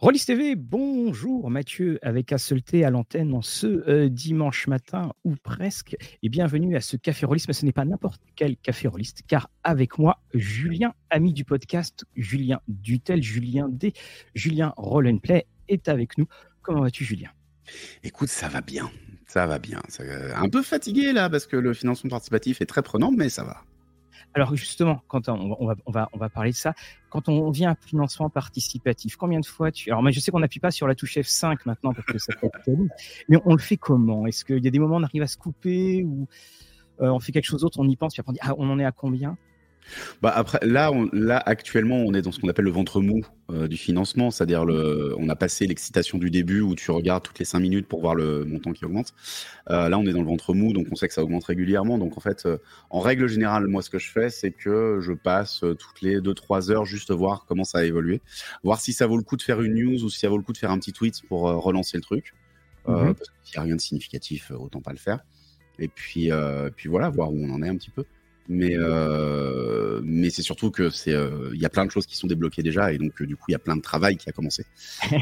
Rollis TV, bonjour Mathieu avec Asselté à l'antenne en ce euh, dimanche matin ou presque et bienvenue à ce Café Rollis, mais ce n'est pas n'importe quel Café Rollis car avec moi Julien, ami du podcast, Julien Dutel, Julien D, Julien Roll Play est avec nous. Comment vas-tu Julien? Écoute, ça va bien, ça va bien. un peu fatigué là parce que le financement participatif est très prenant, mais ça va. Alors justement, quand on, va, on, va, on va parler de ça, quand on vient à financement participatif, combien de fois tu... Alors moi je sais qu'on n'appuie pas sur la touche F5 maintenant parce que ça fait mais on le fait comment? Est-ce qu'il y a des moments où on arrive à se couper ou euh, on fait quelque chose d'autre, on y pense, puis après on dit ah, on en est à combien? Bah après, là, là, actuellement, on est dans ce qu'on appelle le ventre mou euh, du financement, c'est-à-dire le, on a passé l'excitation du début où tu regardes toutes les cinq minutes pour voir le montant qui augmente. Euh, là, on est dans le ventre mou, donc on sait que ça augmente régulièrement. Donc en fait, euh, en règle générale, moi, ce que je fais, c'est que je passe toutes les deux trois heures juste voir comment ça a évolué, voir si ça vaut le coup de faire une news ou si ça vaut le coup de faire un petit tweet pour relancer le truc. Mhm. Parce qu'il n'y a rien de significatif, autant pas le faire. Et puis, puis voilà, voir où on en est un petit peu. Mais, euh, mais c'est surtout que c'est, euh, y a plein de choses qui sont débloquées déjà et donc euh, du coup il y a plein de travail qui a commencé.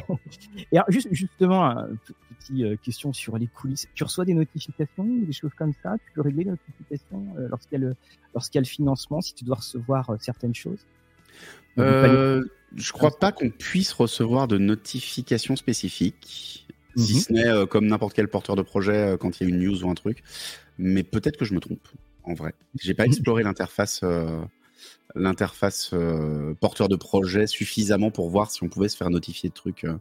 et alors, juste, justement, une petite question sur les coulisses. Tu reçois des notifications, des choses comme ça? Tu peux régler les notifications lorsqu'il y a le lorsqu'il y a le financement, si tu dois recevoir certaines choses? je crois pas qu'on puisse recevoir de notifications spécifiques, si mhm. ce n'est comme n'importe quel porteur de projet quand il y a une news ou un truc. Mais peut-être que je me trompe en vrai. J'ai pas exploré l'interface euh, l'interface euh, porteur de projet suffisamment pour voir si on pouvait se faire notifier de trucs. Euh,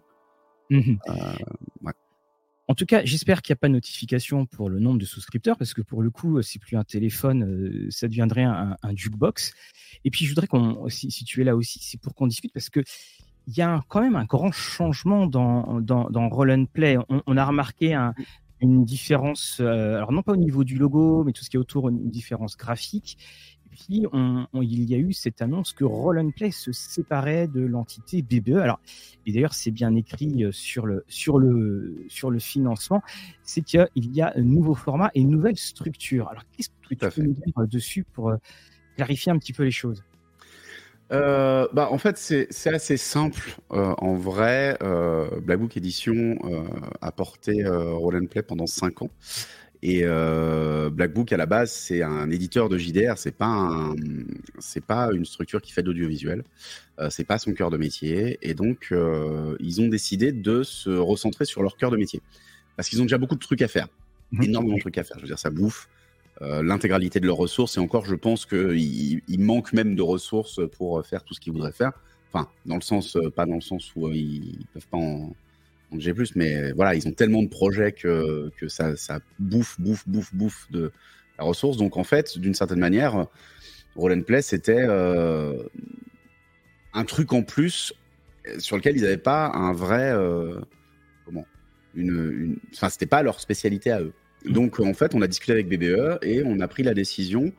mhm. En tout cas, j'espère qu'il n'y a pas de notification pour le nombre de souscripteurs, parce que pour le coup, c'est plus un téléphone, ça deviendrait un, jukebox. Et puis, je voudrais qu'on, si, tu es là aussi, c'est pour qu'on discute, parce que il y a quand même un grand changement dans, dans, Roll and Play. On, a remarqué un, une différence, euh, alors non pas au niveau du logo, mais tout ce qui est autour, une différence graphique. Et puis, il y a eu cette annonce que Roll and Play se séparait de l'entité BBE. Alors, et d'ailleurs, c'est bien écrit euh, sur le, sur le, sur le financement, c'est qu'il y a un nouveau format et une nouvelle structure. Alors, qu'est-ce que tu peux nous dire euh, dessus pour clarifier un petit peu les choses? Euh, bah, en fait, c'est assez simple. Euh, en vrai, euh, Black Book Edition euh, a porté Roll and Play pendant 5 ans. Et Black Book, à la base, c'est un éditeur de JDR. C'est pas c'est pas une structure qui fait de l'audiovisuel. c'est pas son cœur de métier. Et donc, ils ont décidé de se recentrer sur leur cœur de métier, parce qu'ils ont déjà beaucoup de trucs à faire, mmh. énormément de trucs à faire. Je veux dire, ça bouffe l'intégralité de leurs ressources. Et encore, je pense qu'il il manque même de ressources pour faire tout ce qu'ils voudraient faire. Enfin, dans le sens, euh, pas dans le sens où euh, ils peuvent pas en, en G+, mais voilà, ils ont tellement de projets que, ça bouffe, bouffe, bouffe, bouffe de la ressource. Donc en fait, d'une certaine manière, Roll and Play, c'était un truc en plus sur lequel ils n'avaient pas un vrai... comment une, une... Enfin, c'était pas leur spécialité à eux. Donc en fait, on a discuté avec BBE et on a pris la décision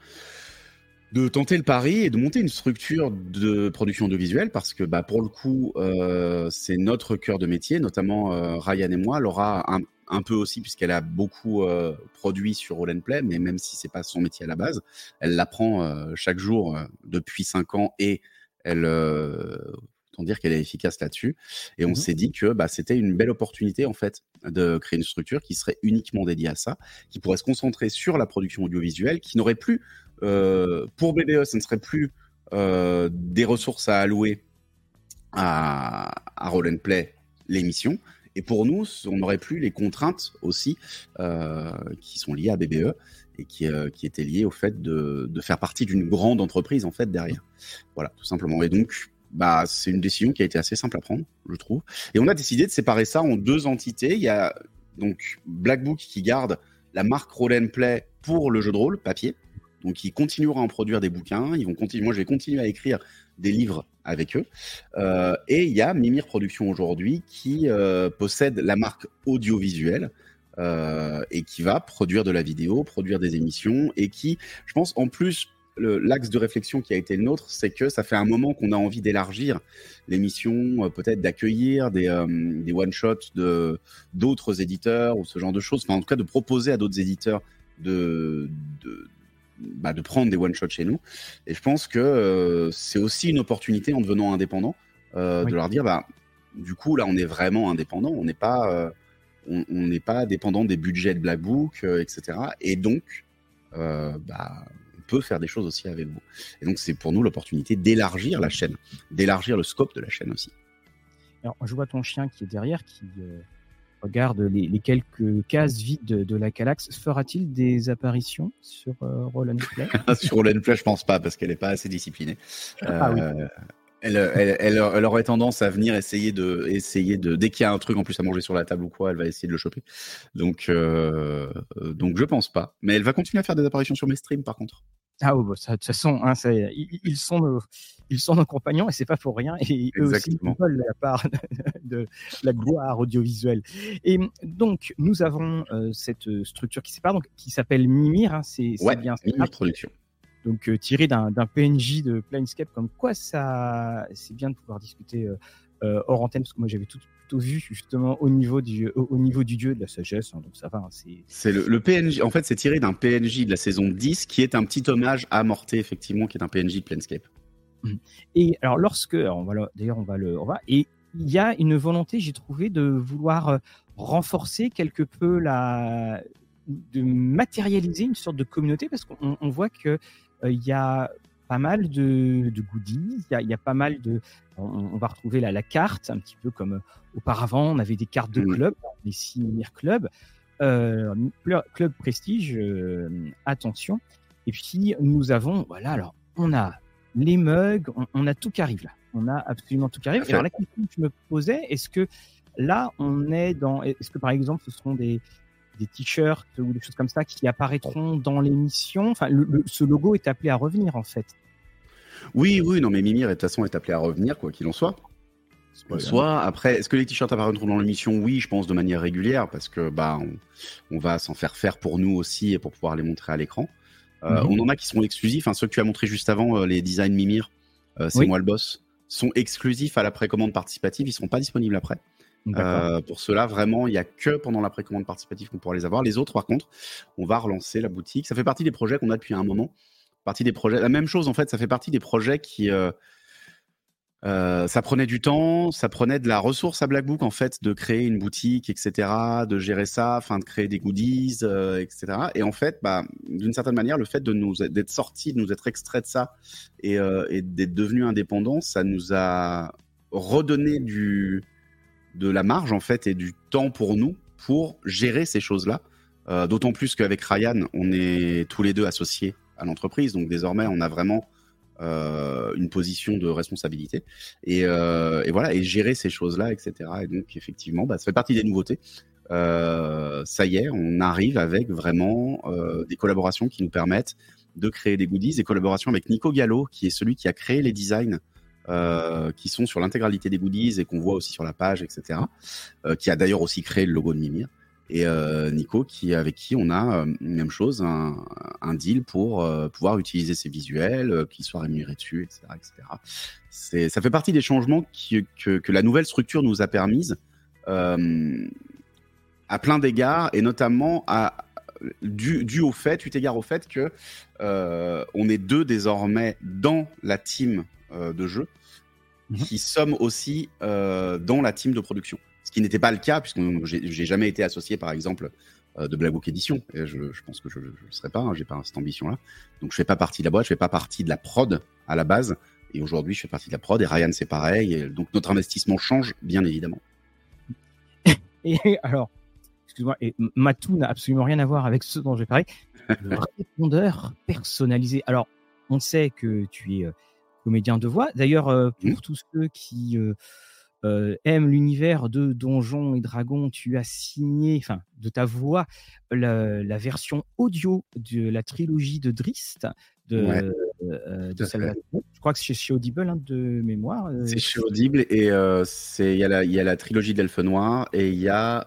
de tenter le pari et de monter une structure de production audiovisuelle parce que bah, pour le coup, euh, c'est notre cœur de métier, notamment euh, Ryan et moi. Laura un, peu aussi puisqu'elle a beaucoup euh, produit sur Roll Play, mais même si c'est pas son métier à la base, elle l'apprend chaque jour depuis cinq ans et elle dire qu'elle est efficace là-dessus. Et on mmh s'est dit que bah, c'était une belle opportunité en fait de créer une structure qui serait uniquement dédiée à ça, qui pourrait se concentrer sur la production audiovisuelle, qui n'aurait plus, euh, pour BBE, ce ne serait plus euh, des ressources à allouer à, à Roll and Play l'émission. Et pour nous, on n'aurait plus les contraintes aussi euh, qui sont liées à BBE et qui, qui étaient liées au fait de, de faire partie d'une grande entreprise en fait derrière. Voilà, tout simplement. Et donc, bah, c'est une décision qui a été assez simple à prendre, je trouve. Et on a décidé de séparer ça en deux entités. Il y a donc Black Book qui garde la marque Roll Play pour le jeu de rôle papier. Donc, ils continueront à en produire des bouquins. Ils vont continuer. Moi, je vais continuer à écrire des livres avec eux. Euh, et il y a Mimir Productions aujourd'hui qui euh, possède la marque audiovisuelle euh, et qui va produire de la vidéo, produire des émissions et qui, je pense, en plus l'axe de réflexion qui a été le nôtre, c'est que ça fait un moment qu'on a envie d'élargir l'émission, euh, peut-être d'accueillir des, euh, des one-shots de d'autres éditeurs ou ce genre de choses. Enfin, en tout cas, de proposer à d'autres éditeurs de, de, bah, de prendre des one-shots chez nous. Et je pense que euh, c'est aussi une opportunité en devenant indépendant de leur dire, bah, du coup, là, on est vraiment indépendant. On n'est pas, on n'est pas dépendant des budgets de Black Book, etc. Et donc, bah, peut faire des choses aussi avec vous. Et donc, c'est pour nous l'opportunité d'élargir la chaîne, d'élargir le scope de la chaîne aussi. Alors, je vois ton chien qui est derrière, qui regarde les, quelques cases vides de, la Calax. Fera-t-il des apparitions sur euh, Roll Play? Sur Roll Play, je pense pas, parce qu'elle n'est pas assez disciplinée. Ah, oui. Euh, elle, elle, elle, aurait tendance à venir essayer de, essayer de, dès qu'il y a un truc en plus à manger sur la table ou quoi, elle va essayer de le choper. Donc, euh, donc je pense pas. Mais elle va continuer à faire des apparitions sur mes streams par contre. Ah oui, bah, de toute façon, hein, ils, sont nos, ils sont nos compagnons et c'est pas pour rien. Et eux aussi ils veulent la part de, la gloire audiovisuelle. Et donc, nous avons euh, cette structure qui sépare, donc qui s'appelle Mimir. Hein, c'est bien Mimir Production. Donc euh, tiré d'un PNJ de Planescape, comme quoi ça, c'est bien de pouvoir discuter euh, hors antenne, parce que moi j'avais tout, vu justement au niveau du, au, niveau du dieu de la sagesse, hein, donc ça va. Hein, c'est le, PNJ, en fait c'est tiré d'un PNJ de la saison 10 qui est un petit hommage à Morté, effectivement, qui est un PNJ de Planescape. Mmh. Et alors lorsque, d'ailleurs on va le, on va, et il y a une volonté, j'ai trouvé, de vouloir euh, renforcer quelque peu la, de matérialiser une sorte de communauté parce qu'on voit que euh, il y a pas mal de, goodies, il y, a, pas mal de... On, va retrouver la, la, carte, un petit peu comme euh, auparavant, on avait des cartes de club, des Simir Club, euh, club prestige, attention. Et puis nous avons, voilà, alors on a les mugs, on, a tout qui arrive là. On a absolument tout qui arrive. alors la question que je me posais, est-ce que là on est dans, est-ce que par exemple ce seront des, des t-shirts ou des choses comme ça qui apparaîtront dans l'émission. Enfin, ce logo est appelé à revenir en fait. Oui, oui, non, mais Mimir de toute façon est appelé à revenir, quoi qu'il en soit. Soit après, est-ce que les t-shirts apparaîtront dans l'émission? Oui, je pense de manière régulière parce que bah on, va s'en faire faire pour nous aussi et pour pouvoir les montrer à l'écran. Euh, mhm. On en a qui sont exclusifs. Hein, ceux que tu as montré juste avant, euh, les designs Mimir, euh, c'est moi le boss, sont exclusifs à la précommande participative. Ils seront pas disponibles après. Euh, pour cela, vraiment, il n'y a que pendant la précommande participative qu'on pourra les avoir. Les autres, par contre, on va relancer la boutique. Ça fait partie des projets qu'on a depuis un moment. Partie des projets. La même chose, en fait, ça fait partie des projets qui. Euh, euh, ça prenait du temps, ça prenait de la ressource à Blackbook en fait, de créer une boutique, etc., de gérer ça, enfin de créer des goodies, etc. Et en fait, bah, d'une certaine manière, le fait de nous d'être sorti, de nous être extrait de ça et, et d'être devenu indépendant, ça nous a redonné du, de la marge en fait et du temps pour nous pour gérer ces choses-là. Euh, d'autant plus qu'avec Ryan, on est tous les deux associés à l'entreprise, donc désormais on a vraiment euh, une position de responsabilité et, euh, et, voilà et gérer ces choses-là, etc. Et donc effectivement, bah, ça fait partie des nouveautés. ça y est, on arrive avec vraiment des collaborations qui nous permettent de créer des goodies, des collaborations avec Nico Gallo, qui est celui qui a créé les designs euh, qui sont sur l'intégralité des goodies et qu'on voit aussi sur la page, etc. Euh, qui a d'ailleurs aussi créé le logo de Mimir. Et euh, Nico, qui, avec qui on a même chose, un, deal pour pouvoir utiliser ces visuels, qu'ils soient rémunérés dessus, etc. etc. Ça fait partie des changements que, la nouvelle structure nous a permise à plein d'égards, et notamment à, dû, dû, au fait, eu égard au fait que on est deux désormais dans la team de jeu Mhm. qui sommes aussi euh, dans la team de production. Ce qui n'était pas le cas, puisque j'ai jamais été associé, par exemple, euh, de Black Book Edition. Et je, pense que je ne le serai pas, hein, j'ai pas cette ambition-là. Donc je fais pas partie de la boîte, je fais pas partie de la prod à la base. Et aujourd'hui, je fais partie de la prod et Ryan, c'est pareil. Et donc notre investissement change, bien évidemment. Et alors, excuse-moi, et Matou n'a absolument rien à voir avec ce dont je vais parler. Le répondeur personnalisé. Alors, on sait que tu es euh, comédien de voix. D'ailleurs, euh, pour mmh. tous ceux qui euh, euh, aiment l'univers de Donjons et Dragons, tu as signé, enfin, de ta voix, la, version audio de la trilogie de Drist. De, Je crois que c'est chez Audible hein, de mémoire. c'est chez Audible et c'est il y, y, a la trilogie d'Elfe Noir et il y a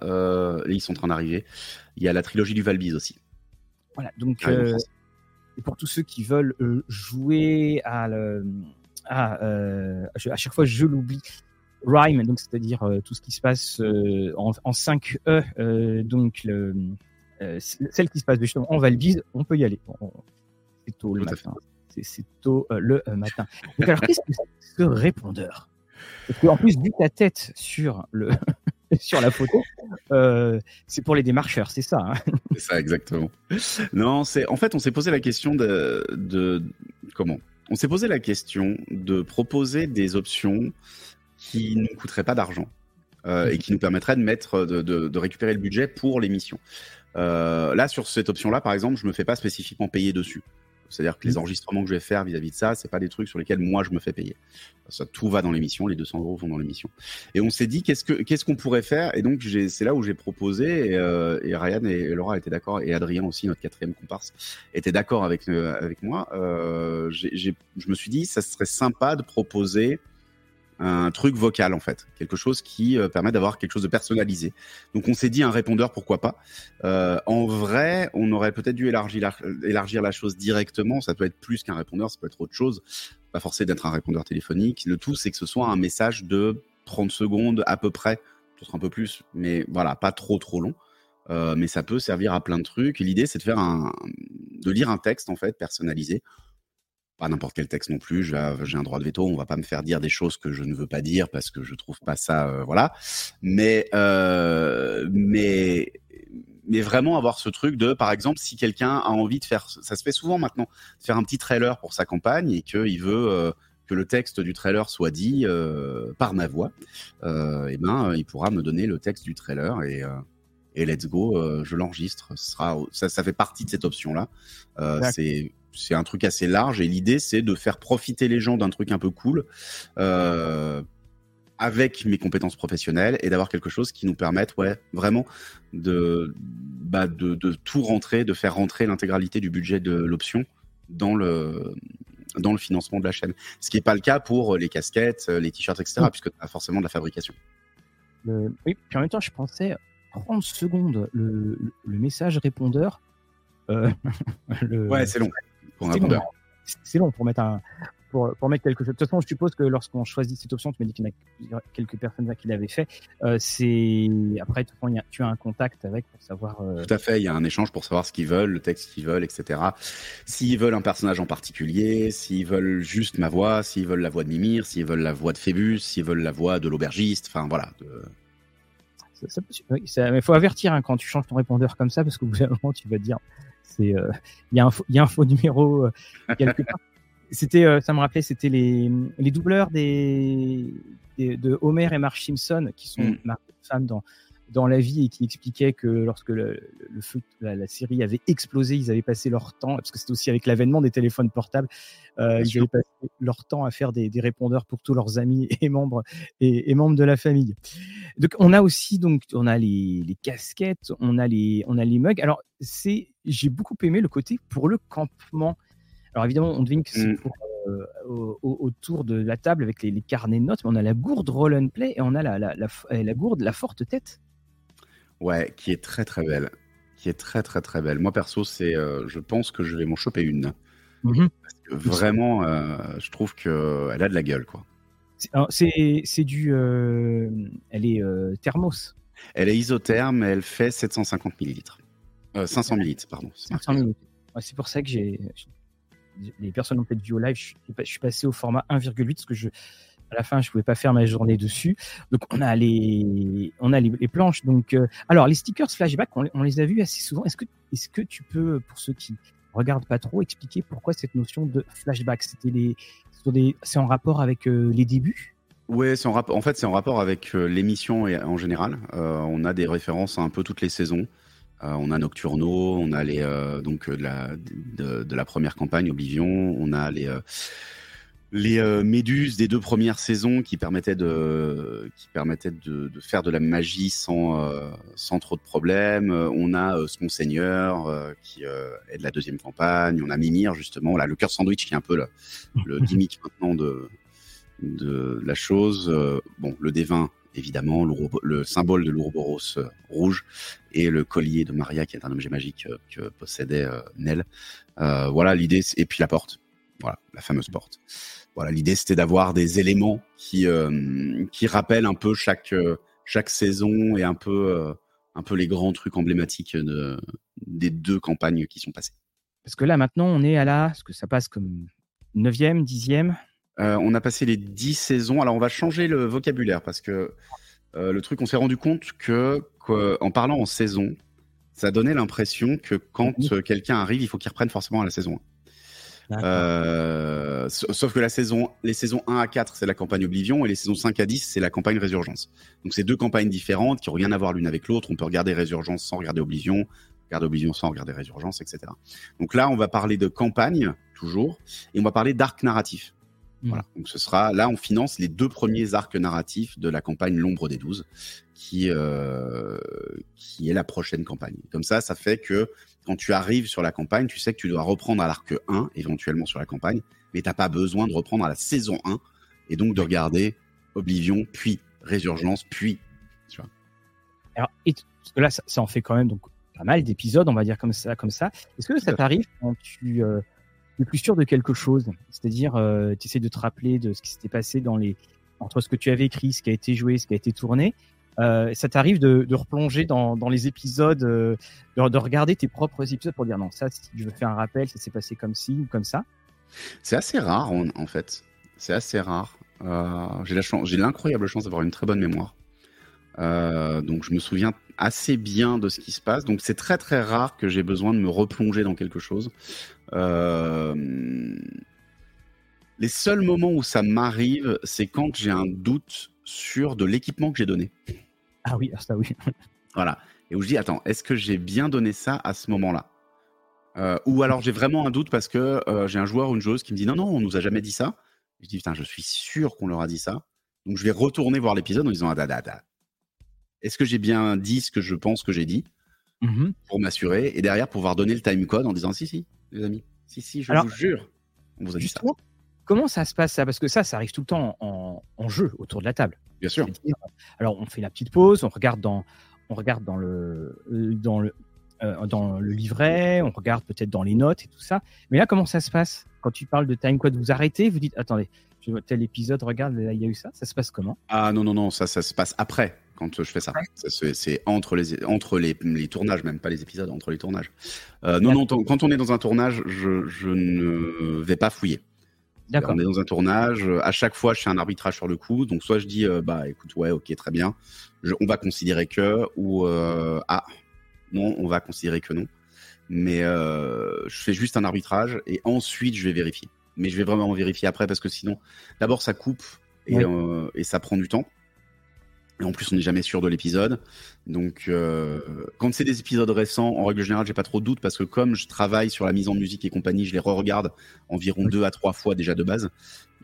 ils sont en train d'arriver. Il y a la trilogie du Valbise aussi. Voilà, donc et pour tous ceux qui veulent euh, jouer à, le, à, euh, à chaque fois je l'oublie, Rhyme, donc c'est-à-dire euh, tout ce qui se passe en, en, 5E, donc le, celle qui se passe justement en Valbise, on peut y aller. c'est tôt le matin. C'est tôt le matin. Donc alors qu'est-ce que c'est ce répondeur? En plus, vu ta tête sur le sur la photo, euh, c'est pour les démarcheurs, c'est ça. Hein. c'est ça, exactement. Non, c'est en fait, on s'est posé la question de, comment? On s'est posé la question de proposer des options qui ne coûteraient pas d'argent euh, et qui nous permettraient de mettre, de, récupérer le budget pour l'émission. Euh, là, sur cette option-là, par exemple, je me fais pas spécifiquement payer dessus. C'est-à-dire que les mmh. enregistrements que je vais faire vis-à-vis de ça, c'est pas des trucs sur lesquels moi je me fais payer. Ça, tout va dans l'émission, les 200 euros vont dans l'émission. Et on s'est dit qu'est-ce que qu'est-ce qu'on pourrait faire? Et donc c'est là où j'ai proposé et, euh, et, Ryan et Laura étaient d'accord et Adrien aussi notre quatrième comparse était d'accord avec euh, avec moi. Euh, je me suis dit ça serait sympa de proposer un truc vocal en fait, quelque chose qui euh, permet d'avoir quelque chose de personnalisé. Donc on s'est dit un répondeur, pourquoi pas. Euh, en vrai, on aurait peut-être dû élargir la, élargir la chose directement. Ça peut être plus qu'un répondeur, ça peut être autre chose. Pas forcément d'être un répondeur téléphonique. Le tout, c'est que ce soit un message de 30 secondes à peu près, peut-être un peu plus, mais voilà, pas trop trop long. Euh, mais ça peut servir à plein de trucs. L'idée, c'est de faire un, de lire un texte en fait personnalisé pas n'importe quel texte non plus. J'ai un droit de veto. On va pas me faire dire des choses que je ne veux pas dire parce que je trouve pas ça, euh, voilà. Mais euh, mais mais vraiment avoir ce truc de, par exemple, si quelqu'un a envie de faire, ça se fait souvent maintenant, de faire un petit trailer pour sa campagne et qu'il veut euh, que le texte du trailer soit dit par ma voix, et ben il pourra me donner le texte du trailer et et let's go, je l'enregistre. Ça, fait partie de cette option là. c'est c'est un truc assez large et l'idée c'est de faire profiter les gens d'un truc un peu cool euh, avec mes compétences professionnelles et d'avoir quelque chose qui nous permette ouais vraiment de, bah, de, de tout rentrer, de faire rentrer l'intégralité du budget de l'option dans le dans le financement de la chaîne. Ce qui n'est pas le cas pour les casquettes, les t-shirts, etc., puisque tu as forcément de la fabrication. oui, puis en même temps, je pensais 30 secondes le, le message répondeur. Euh, le... Ouais, c'est long. C'est long pour mettre un, pour, pour, mettre quelque chose. De toute façon, je suppose que lorsqu'on choisit cette option, tu m'as dit qu'il y en a quelques personnes qui l'avaient fait. Euh, c'est après, tu as un contact avec pour savoir. Euh, Tout à fait. Il y a un échange pour savoir ce qu'ils veulent, le texte qu'ils veulent, etc. S'ils veulent un personnage en particulier, s'ils veulent juste ma voix, s'ils veulent la voix de Mimir, s'ils veulent la voix de Phébus, s'ils veulent la voix de l'aubergiste. Enfin voilà. De... il faut avertir hein, quand tu changes ton répondeur comme ça, parce qu'au bout d'un moment, tu vas te dire c'est euh, il y, a un faux, y a un faux numéro euh, quelque part. C'était, euh, ça me rappelait, c'était les, les doubleurs des, de Homer et Marge Simpson qui sont mm. femmes dans dans la vie et qui expliquaient que lorsque le, le feu, la, série avait explosé, ils avaient passé leur temps, parce que c'était aussi avec l'avènement des téléphones portables, euh, ils avaient passé leur temps à faire des, des, répondeurs pour tous leurs amis et membres et, et, membres de la famille. Donc on a aussi donc on a les, les casquettes, on a les on a les mugs. Alors c'est j'ai beaucoup aimé le côté pour le campement. Alors évidemment on devine que c'est mm. pour euh, autour de la table avec les, les, carnets de notes, mais on a la gourde roll and play et on a la, la, la, la gourde la forte tête. Ouais, qui est très très belle. Qui est très très très belle. Moi perso, c'est, euh, je pense que je vais m'en choper une. Mmh Parce que vraiment, euh, je trouve qu'elle a de la gueule, quoi. C'est du. Euh, elle est thermos. Elle est isotherme, elle fait 750 millilitres. 500 millilitres, pardon. 500 millilitres. c'est pour ça que j'ai. Les personnes ont peut-être vu au live, je suis passé au format 1,8 parce que je, à la fin, je pouvais pas faire ma journée dessus. Donc, on a les, on a les, planches. Donc, euh, alors, les stickers flashback, on, les a vus assez souvent. Est-ce que, est-ce que tu peux, pour ceux qui regardent pas trop, expliquer pourquoi cette notion de flashback? C'était les, c'est en rapport avec euh, les débuts? Oui, c'est en, rapport, en fait, c'est en rapport avec euh, l'émission en général. on a des références à un peu toutes les saisons. on a Nocturno, on a les donc de la de, la première campagne Oblivion, on a les les euh, méduses des deux premières saisons qui permettaient de qui permettaient de, de faire de la magie sans euh, sans trop de problèmes. On a euh, Monseigneur euh, qui est de la deuxième campagne. On a Mimir justement, là le cœur sandwich qui est un peu le, le gimmick maintenant de de la chose. bon, le dévin évidemment, le, le symbole de l'Ouroboros rouge et le collier de Maria qui est un objet magique que possédait Nell. voilà l'idée et puis la porte. Voilà, la fameuse porte voilà, l'idée c'était d'avoir des éléments qui euh, qui rappellent un peu chaque euh, chaque saison et un peu euh, un peu les grands trucs emblématiques de, des deux campagnes qui sont passées. Parce que là maintenant on est à la, ce que ça passe comme 9e, 10e on a passé les 10 saisons. Alors, on va changer le vocabulaire parce que le truc, on s'est rendu compte que, en parlant en saison, ça donnait l'impression que quand mhm. quelqu'un arrive, il faut qu'il reprenne forcément à la saison 1. Euh, sauf que la saison, les saisons 1 à 4, c'est la campagne Oblivion, et les saisons 5 à 10, c'est la campagne Résurgence. Donc c'est deux campagnes différentes qui n'ont rien à voir l'une avec l'autre. On peut regarder Résurgence sans regarder Oblivion, regarder Oblivion sans regarder Résurgence, etc. Donc là, on va parler de campagne, toujours, et on va parler d'arc narratif. Hmm. Voilà. Donc ce sera là, on finance les deux premiers arcs narratifs de la campagne L'ombre des 12, qui, euh, qui est la prochaine campagne. Comme ça, ça fait que quand tu arrives sur la campagne, tu sais que tu dois reprendre à l'arc 1, éventuellement sur la campagne, mais t'as pas besoin de reprendre à la saison 1, et donc de regarder Oblivion, puis Résurgence, puis. Tu vois. Alors, parce que là, ça, en fait quand même donc pas mal d'épisodes, on va dire comme ça, comme ça. Est-ce que ça t'arrive quand tu euh, es plus sûr de quelque chose, c'est-à-dire euh, tu essaies de te rappeler de ce qui s'était passé dans les entre ce que tu avais écrit, ce qui a été joué, ce qui a été tourné, euh, ça t'arrive de, replonger dans, les épisodes, euh, de, de, regarder tes propres épisodes pour dire non, ça, si je veux faire un rappel, ça s'est passé comme ci ou comme ça? C'est assez rare, en, fait. C'est assez rare. Euh, j'ai l'incroyable chance d'avoir une très bonne mémoire. Donc je me souviens assez bien de ce qui se passe. Donc c'est très très rare que j'ai besoin de me replonger dans quelque chose. Les seuls moments où ça m'arrive, c'est quand j'ai un doute sur de l'équipement que j'ai donné. Ah oui, ça oui. voilà. Et où je dis, attends, est-ce que j'ai bien donné ça à ce moment-là? Euh, Ou alors j'ai vraiment un doute parce que euh, j'ai un joueur ou une joueuse qui me dit, non, non, on nous a jamais dit ça. Je dis, putain, je suis sûr qu'on leur a dit ça. Donc je vais retourner voir l'épisode en disant, ah, da, da, da. est-ce que j'ai bien dit ce que je pense que j'ai dit? Mm-hmm. pour m'assurer et derrière pouvoir donner le time code en disant, si, si, les amis, si, si, je vous jure, on vous a dit ça. Comment ça se passe ça? Parce que ça, ça arrive tout le temps en, jeu autour de la table. Bien sûr. Alors on fait la petite pause, on regarde dans, on regarde dans le, euh, dans le, euh, dans le livret, on regarde peut-être dans les notes et tout ça. Mais là, comment ça se passe? Quand tu parles de time code, vous arrêtez, vous dites attendez, je vois tel épisode, regarde, là, il y a eu ça. Ça se passe comment? Ah non non non, ça ça se passe après quand je fais ça. c'est entre les entre les, les, tournages, même pas les épisodes, entre les tournages. Euh, non non, quand on est dans un tournage, je, je ne vais pas fouiller. On est dans un tournage. Euh, à chaque fois, je fais un arbitrage sur le coup. Donc, soit je dis, euh, bah, écoute, ouais, ok, très bien. on va considérer que, ou euh, ah, non, on va considérer que non. Mais je fais juste un arbitrage et ensuite je vais vérifier. Mais je vais vraiment vérifier après parce que sinon, d'abord ça coupe et ça prend du temps. Et en plus, on n'est jamais sûr de l'épisode. Donc, euh, quand c'est des épisodes récents, en règle générale, j'ai pas trop de doutes parce que comme je travaille sur la mise en musique et compagnie, je les re-regarde environ deux à trois fois déjà de base.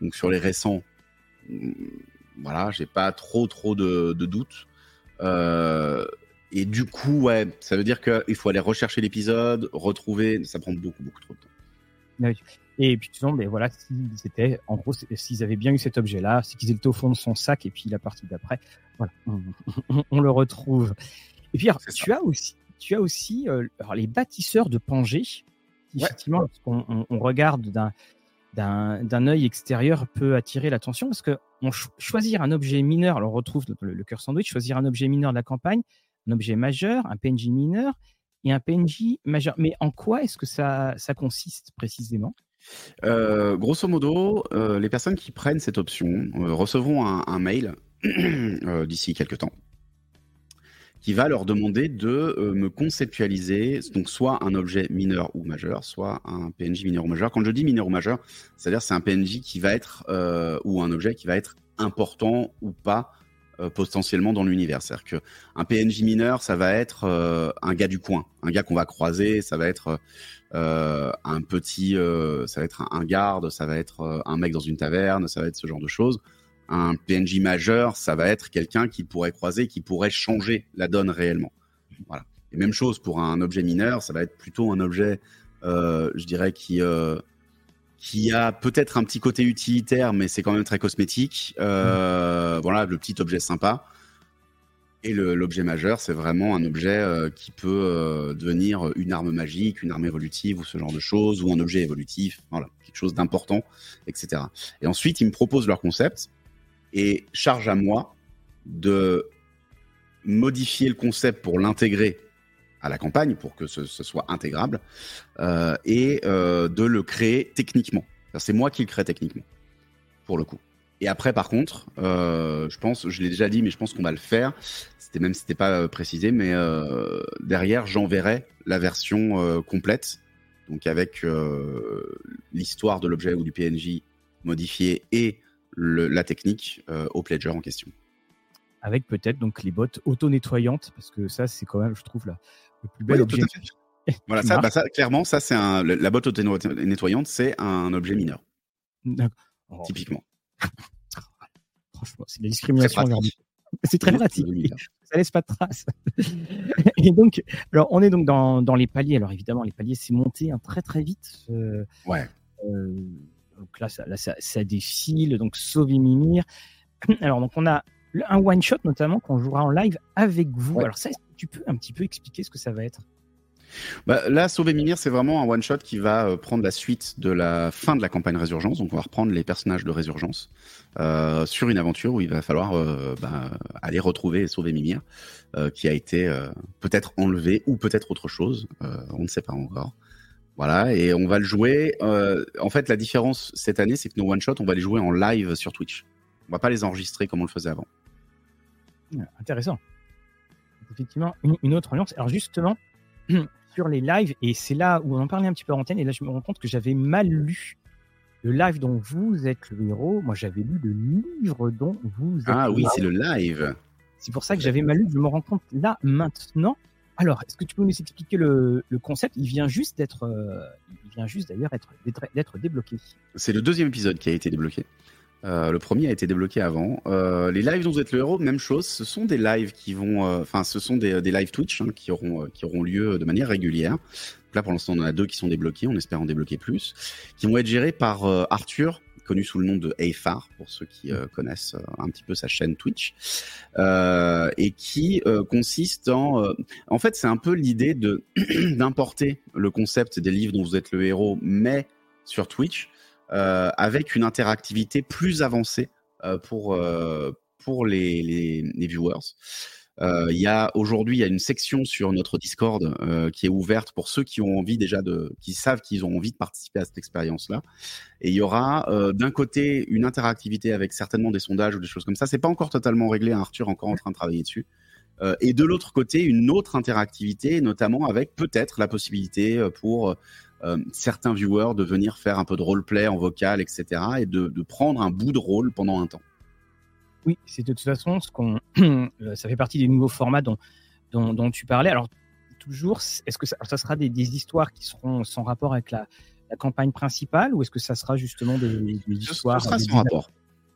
Donc, sur les récents, mm, voilà, j'ai pas trop trop de, doutes. Euh, et du coup, ouais, ça veut dire qu'il faut aller rechercher l'épisode, retrouver. Ça prend beaucoup beaucoup trop de temps. Et puis tu ben voilà, s'ils étaient, en gros, s'ils avaient bien eu cet objet-là, c'est qu'ils étaient au fond de son sac, et puis la partie d'après, voilà, on, le retrouve. Et puis tu as aussi, tu as aussi euh, alors, les bâtisseurs de Pangée, qui effectivement, lorsqu'on on, regarde d'un d'un œil extérieur peut attirer l'attention parce que on choisir un objet mineur, alors on retrouve le, le cœur sandwich, choisir un objet mineur de la campagne, un objet majeur, un PNJ mineur et un PNJ majeur. Mais en quoi est-ce que ça, ça consiste précisément? Euh, grosso modo, euh, les personnes qui prennent cette option euh, recevront un, mail d'ici quelques temps qui va leur demander de me conceptualiser donc soit un objet mineur ou majeur, soit un PNJ mineur ou majeur. Quand je dis mineur ou majeur, c'est-à-dire c'est un PNJ va être ou un objet qui va être important ou pas potentiellement dans l'univers. C'est-à-dire qu'un PNJ mineur, ça va être un gars du coin, un gars qu'on va croiser, ça va être euh, un petit, euh, ça va être un, garde, ça va être euh, un mec dans une taverne, ça va être ce genre de choses. Un PNJ majeur, ça va être quelqu'un qui pourrait croiser, qui pourrait changer la donne réellement. Voilà. Et même chose pour un objet mineur, ça va être plutôt un objet, je dirais, qui qui a peut-être un petit côté utilitaire, mais c'est quand même très cosmétique. Euh, Voilà, le petit objet sympa. Et l'objet majeur, c'est vraiment un objet euh, qui peut euh, devenir une arme magique, une arme évolutive ou ce genre de choses, ou un objet évolutif, voilà, quelque chose d'important, etc. Et ensuite, ils me proposent leur concept et charge à moi de modifier le concept pour l'intégrer à la campagne, pour que ce, soit intégrable, euh, et de le créer techniquement. C'est moi qui le crée techniquement. pour le coup. Et après, par contre, euh, je pense, je l'ai déjà dit, mais je pense qu'on va le faire. C'était même c'était pas euh, précisé, mais euh, derrière, j'enverrai la version euh, complète, donc avec euh, l'histoire de l'objet ou du PNJ modifié et la technique euh, au pledger en question. Avec peut-être donc les bottes auto-nettoyantes, parce que ça, c'est quand même, je trouve, là, le plus bel Oui, objet. tout à fait. Voilà, ça, bah, ça, clairement, ça, c'est un, le- la botte auto-nettoyante, c'est un objet mineur, D'accord. Oh, typiquement. franchement, c'est de la discrimination. C'est très pratique. ça laisse pas de traces. et donc, alors on est donc dans, dans les paliers. Alors évidemment, les paliers, c'est monté hein, très très vite. Euh, Ouais. euh, donc là, ça, là ça, ça défile. Donc sauver Mimir. Alors donc on a un one shot notamment qu'on jouera en live avec vous. Ouais. Alors ça, tu peux un petit peu expliquer ce que ça va être? Bah, là, Sauver Mimir, c'est vraiment un one-shot qui va euh, prendre la suite de la fin de la campagne Résurgence. Donc, on va reprendre les personnages de Résurgence euh, sur une aventure où il va falloir euh, bah, aller retrouver et sauver Mimir, qui a été peut-être enlevé ou peut-être autre chose. On ne sait pas encore. Voilà, et on va le jouer. en fait, la différence cette année, c'est que nos one-shots, on va les jouer en live sur Twitch. On va pas les enregistrer comme on le faisait avant. Intéressant. Effectivement, une, une autre ambiance. Alors justement, sur les lives, et c'est là où on en parlait un petit peu en antenne, et là je me rends compte que j'avais mal lu le live dont vous êtes le héros. Moi j'avais lu le livre dont vous êtes Ah oui, c'est le live. C'est pour ça que j'avais mal lu. Je me rends compte là maintenant. Alors, est-ce que tu peux nous expliquer le, le concept? Il vient juste d'être, euh, il vient juste d'ailleurs être- d'être d'être débloqué. C'est le deuxième épisode qui a été débloqué. Euh, le premier a été débloqué avant. Euh, les lives dont vous êtes le héros, même chose. Ce sont des lives qui vont, euh, enfin, ce sont des, lives Twitch hein, qui auront qui auront lieu de manière régulière. Là, pour l'instant, on en a deux qui sont débloqués. On espère en débloquer plus, qui vont être gérés par Arthur, connu sous le nom de Afar pour ceux qui connaissent un petit peu sa chaîne Twitch, et qui consiste en, en fait, c'est un peu l'idée de d'importer le concept des livres dont vous êtes le héros, mais sur Twitch avec une interactivité plus avancée euh, pour, euh, pour les, les, viewers. Euh, aujourd'hui il y a une section sur notre Discord euh, qui est ouverte pour ceux qui ont envie déjà de, qui savent qu'ils ont envie de participer à cette expérience-là. Et il y aura euh, d'un côté une interactivité avec certainement des sondages ou des choses comme ça. C'est pas encore totalement réglé. hein, Arthur encore en train de travailler dessus. Euh, et de l'autre côté, une autre interactivité, notamment avec peut-être la possibilité euh, pour euh, certains viewers de venir faire un peu de roleplay en vocal, etc. et de, de prendre un bout de rôle pendant un temps. Oui, c'est de toute façon ce qu'on, euh, ça fait partie des nouveaux formats dont, dont, dont tu parlais. Alors toujours, est-ce que ça, sera des, des histoires qui seront sans rapport avec la, la campagne principale ou est-ce que ça sera justement des, histoires ce sera sans rapport.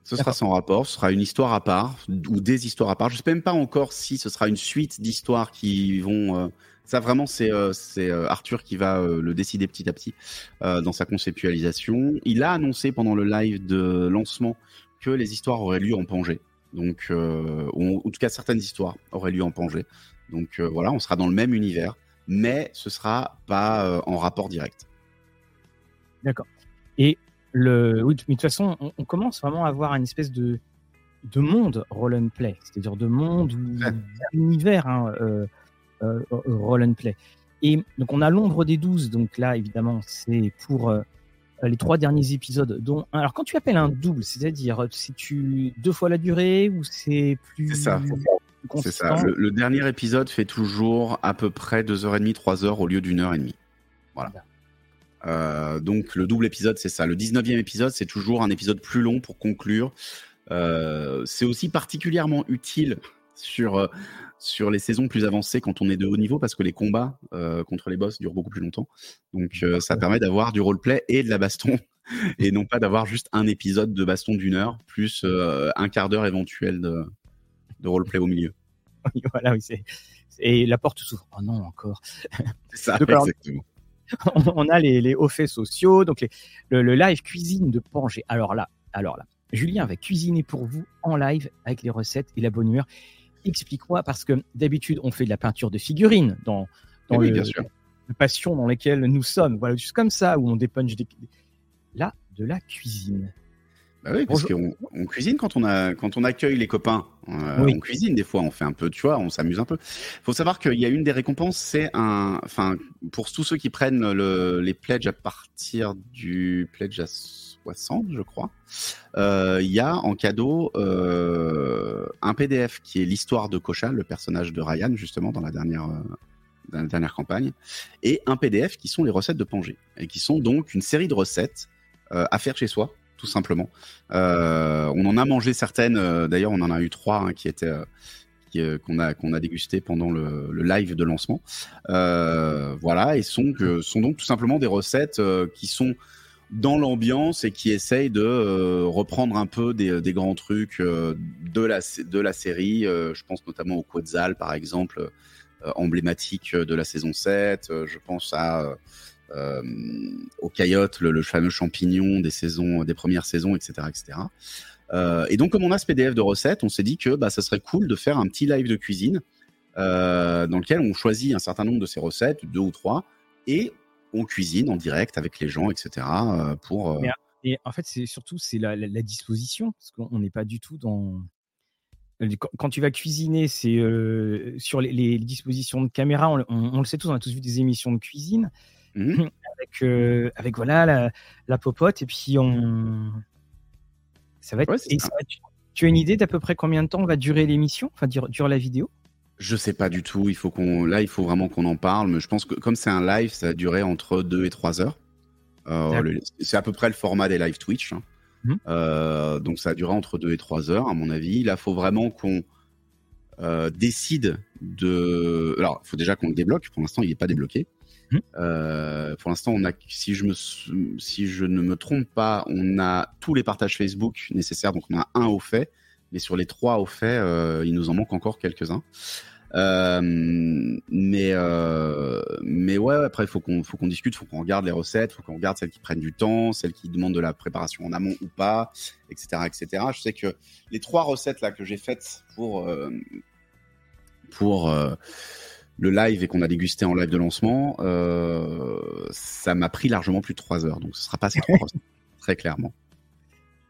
Ce sera sans rapport, ce sera une histoire à part ou des histoires à part. Je sais même pas encore si ce sera une suite d'histoires qui vont. euh, ça vraiment, c'est euh, euh, Arthur qui va euh, le décider petit à petit dans sa conceptualisation. Il a annoncé pendant le live de lancement que les histoires auraient lieu en Pangée. Donc, ou en tout cas certaines histoires auraient lieu en Pangée. Donc voilà, on sera dans le même univers, mais ce sera pas en rapport direct. D'accord. Et le, oui, mais de toute façon, on, on commence vraiment à avoir une espèce de, de monde roll and play, c'est-à-dire de monde ou d'univers hein, roll and play. Et donc on a l'ombre des douze, donc là évidemment c'est pour euh, les trois derniers épisodes. Dont un- alors quand tu appelles un double, c'est-à-dire c'est tu deux fois la durée ou c'est plus C'est ça. C'est ça. Le, le dernier épisode fait toujours à peu près 2h30, 3h au lieu d'une heure et demie. Voilà. Euh, donc le double épisode, c'est ça. Le 19e épisode, c'est toujours un épisode plus long pour conclure. Euh, c'est aussi particulièrement utile sur, euh, sur les saisons plus avancées quand on est de haut niveau parce que les combats euh, contre les boss durent beaucoup plus longtemps. Donc euh, ça permet d'avoir du roleplay et de la baston et non pas d'avoir juste un épisode de baston d'une heure plus euh, un quart d'heure éventuel de, de roleplay au milieu. Oui, voilà, oui, c'est et la porte s'ouvre. Oh non, encore. C'est ça, Donc, alors, exactement. on a les, les hauts faits sociaux, donc les- le, le live cuisine de Pangée. Alors là, alors là, Julien va cuisiner pour vous en live avec les recettes et la bonne humeur. Explique-moi, parce que d'habitude, on fait de la peinture de figurines dans, dans oui, le, bien sûr. le passion dans lequel nous sommes. Voilà, juste comme ça, où on dépunch des. Là, de la cuisine. Bah oui, parce qu'on on cuisine quand on a quand on accueille les copains. Euh, Oui. On cuisine des fois, on fait un peu, tu vois, on s'amuse un peu. Faut savoir qu'il y a une des récompenses, c'est un, enfin, pour tous ceux qui prennent le, les pledges à partir du pledge à 60, je crois, il y a en cadeau un PDF qui est l'histoire de Kochal, le personnage de Ryan, justement, dans la dernière, dans la dernière campagne, et un PDF qui sont les recettes de Pangé, et qui sont donc une série de recettes à faire chez soi, tout simplement. on en a mangé certaines, d'ailleurs, on en a eu trois hein, qui étaient euh, qu'on a qu'on a dégusté pendant le, live de lancement. Euh, voilà, et sont sont donc tout simplement des recettes euh, qui sont dans l'ambiance et qui essayent de reprendre un peu des, grands trucs de la de la série. je pense notamment au Quetzal par exemple, emblématique de la saison 7. je pense à au Coyote, le, le, fameux champignon des saisons, des premières saisons, etc., etc. Euh, et donc, comme on a ce PDF de recettes, on s'est dit que bah, ça serait cool de faire un petit live de cuisine euh, dans lequel on choisit un certain nombre de ces recettes, deux ou trois, et on cuisine en direct avec les gens, etc. Euh, pour, et en fait, c'est surtout c'est la, disposition, parce qu'on n'est pas du tout dans. Quand tu vas cuisiner, c'est sur les, dispositions de caméra. On, le sait tous, on a tous vu des émissions de cuisine mmh avec, avec voilà la, la, popote, et puis on, ça va être. tu as une idée d'à peu près combien de temps va durer l'émission? Enfin, dure, dure la vidéo? Je sais pas du tout. Il faut qu'on, là, il faut vraiment qu'on en parle. Mais je pense que comme c'est un live, ça va durer entre 2 et 3 heures. Euh, c'est à peu près le format des live Twitch. Hein. Mmh. Euh, donc ça va durer entre 2 et 3 heures, à mon avis. Là, il faut vraiment qu'on euh, décide de. Alors, il faut déjà qu'on le débloque. Pour l'instant, il n'est pas débloqué. Mmh. Euh, pour l'instant, si je ne me trompe pas, on a tous les partages Facebook nécessaires. Donc, on a un au fait, mais sur les trois au fait, euh, il nous en manque encore quelques-uns. Euh, mais mais ouais, après il faut qu'on faut qu'on discute, faut qu'on regarde les recettes, faut qu'on regarde celles qui prennent du temps, celles qui demandent de la préparation en amont ou pas, etc., etc. Je sais que les trois recettes là que j'ai faites pour pour le live et qu'on a dégusté en live de lancement, euh, ça m'a pris largement plus de 3 heures. Donc ce sera pas ces 3 heures, très clairement.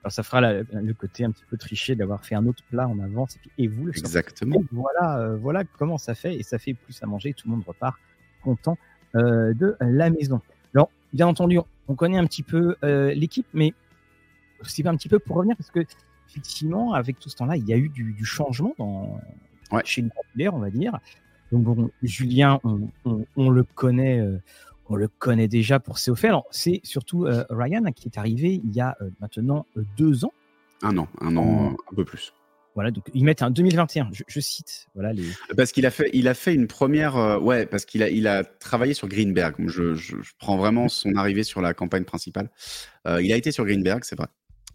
Alors ça fera le côté un petit peu triché d'avoir fait un autre plat en avance et, vous le Exactement. voilà, euh, voilà comment ça fait et ça fait plus à manger. Tout le monde repart content euh, de la maison. Alors bien entendu, on connaît un petit peu l'équipe, mais c'est un petit peu pour revenir parce que effectivement, avec tout ce temps-là, il y a eu du, changement dans, chez le on va dire. Donc bon, Julien, on, le connaît, euh, on le connaît déjà pour ses Alors c'est surtout euh, Ryan qui est arrivé il y a euh, maintenant deux ans. Un an, un an, un peu plus. Voilà, donc ils mettent un 2021. Je, cite, voilà les. Parce qu'il a fait, il a fait une première, ouais, parce qu'il a, il a travaillé sur Greenberg. Je, je, prends vraiment son arrivée sur la campagne principale. il a été sur Greenberg, c'est vrai.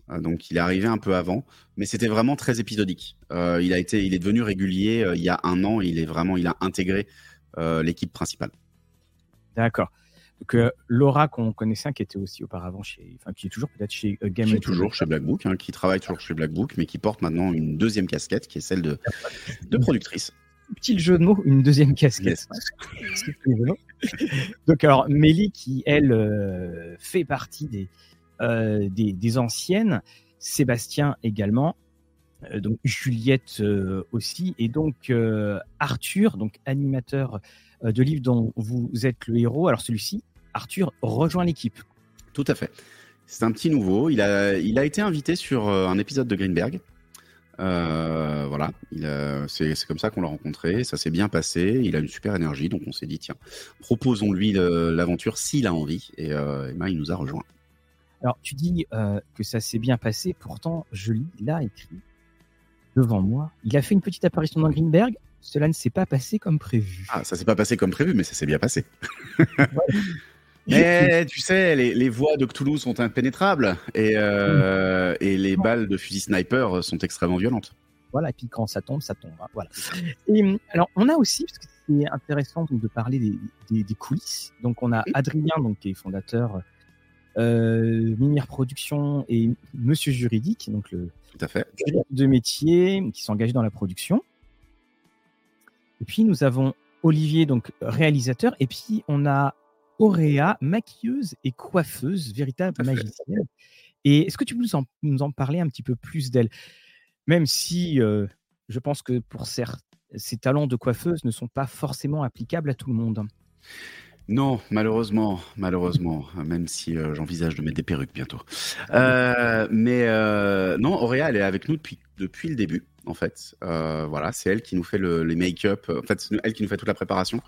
Euh, donc il est arrivé un peu avant, mais c'était vraiment très épisodique. Euh, il a été, il est devenu régulier euh, il y a un an. Il est vraiment, il a intégré l'équipe principale. D'accord. Donc Laura qu'on connaissait, qui était aussi auparavant chez, enfin qui est toujours peut-être chez Game. Qui est toujours chez Blackbook, hein, qui travaille toujours chez Blackbook, mais qui porte maintenant une deuxième casquette, qui est celle de, de productrice. Petit jeu de mots, une deuxième casquette. Donc alors Mélie qui elle fait partie des euh, des, anciennes, Sébastien également, euh, donc Juliette euh, aussi, et donc Arthur, donc animateur de livre dont vous êtes le héros. Alors celui-ci, Arthur, rejoint l'équipe. Tout à fait. C'est un petit nouveau. Il a, été invité sur un épisode de Greenberg. voilà, c'est comme ça qu'on l'a rencontré. Ça s'est bien passé. Il a une super énergie, donc on s'est dit tiens, proposons-lui l'aventure s'il a envie. Et, et ben, il nous a rejoint. Alors, tu dis euh, que ça s'est bien passé, pourtant, je lis là écrit devant moi. Il a fait une petite apparition dans Greenberg. Cela ne s'est pas passé comme prévu. Ah, ça s'est pas passé comme prévu, mais ça s'est bien passé. mais tu sais, les, voies de Cthulhu sont impénétrables et, euh, et les balles de fusil sniper sont extrêmement violentes. Voilà, et puis quand ça tombe, ça tombe. Hein, voilà. Et alors, on a aussi, parce que c'est intéressant donc, de parler des, des, coulisses. Donc, on a Adrien, donc, qui est fondateur euh, Minière Production et Monsieur Juridique, donc le Tout à fait. de métier qui sont engagés dans la production. Et puis nous avons Olivier, donc réalisateur, et puis on a Auréa, maquilleuse et coiffeuse, véritable magicienne. Et est-ce que tu peux nous en, nous en, parler un petit peu plus d'elle? Même si euh, je pense que pour certains, ces talents de coiffeuse ne sont pas forcément applicables à tout le monde. Non, malheureusement, malheureusement, même si euh, j'envisage de mettre des perruques bientôt. Euh, mais euh, non, Auréa, elle est avec nous depuis, depuis le début, en fait. voilà, c'est elle qui nous fait le, les make-up. En fait, c'est elle qui nous fait toute la préparation.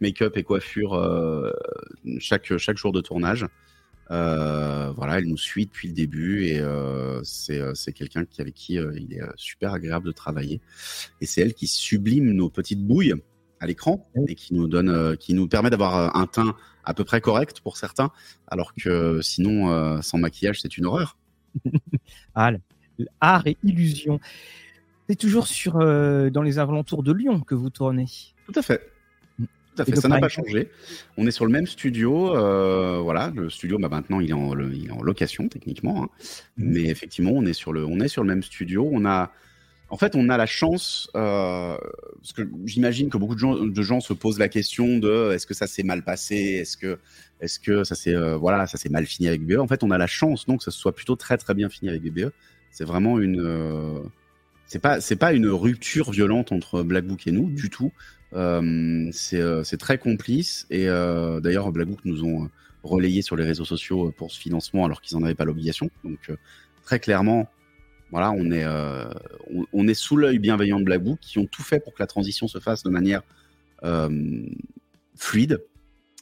make-up et coiffure chaque, chaque jour de tournage. voilà, elle nous suit depuis le début et c'est quelqu'un qui, avec qui il est super agréable de travailler. Et c'est elle qui sublime nos petites bouilles à l'écran et qui nous donne, euh, qui nous permet d'avoir euh, un teint à peu près correct pour certains, alors que sinon, euh, sans maquillage, c'est une horreur. ah, art et illusion. C'est toujours sur dans les alentours de Lyon que vous tournez. Tout à fait. Mm. Tout à fait, ça n'a pas changé. On est sur le même studio. voilà, le studio, bah, maintenant, il est en, il est en location techniquement, hein. mm. mais effectivement, on est sur le, on est sur le même studio. On a en fait, on a la chance, euh, parce que j'imagine que beaucoup de gens, se posent la question de est-ce que ça s'est mal passé, est-ce que, est-ce que ça s'est, euh, voilà, ça s'est mal fini avec BBE. En fait, on a la chance donc que ça soit plutôt très très bien fini avec BBE. C'est vraiment une, euh, c'est pas, pas une rupture violente entre Black Book et nous du tout. c'est, très complice et d'ailleurs Black Book nous ont relayé sur les réseaux sociaux pour ce financement alors qu'ils n'en avaient pas l'obligation. Donc très clairement, voilà, on est, euh, on, est sous l'œil bienveillant de Blackbook qui ont tout fait pour que la transition se fasse de manière euh, fluide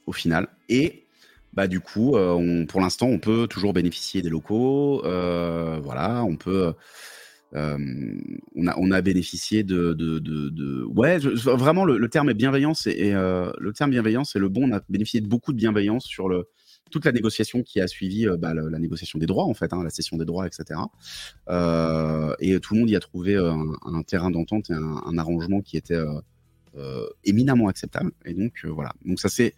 au final. Et bah, du coup, euh, pour l'instant, on peut toujours bénéficier des locaux. voilà, on peut. on, a, bénéficié de, de, de, ouais vraiment le, terme est bienveillance et, le terme bienveillance est le bon on a bénéficié de beaucoup de bienveillance sur le toute la négociation qui a suivi euh, bah, la, négociation des droits, en fait, hein, la cession des droits, etc. Euh, et tout le monde y a trouvé euh, un, terrain d'entente et un, arrangement qui était éminemment acceptable. Et donc, voilà. Donc, ça c'est.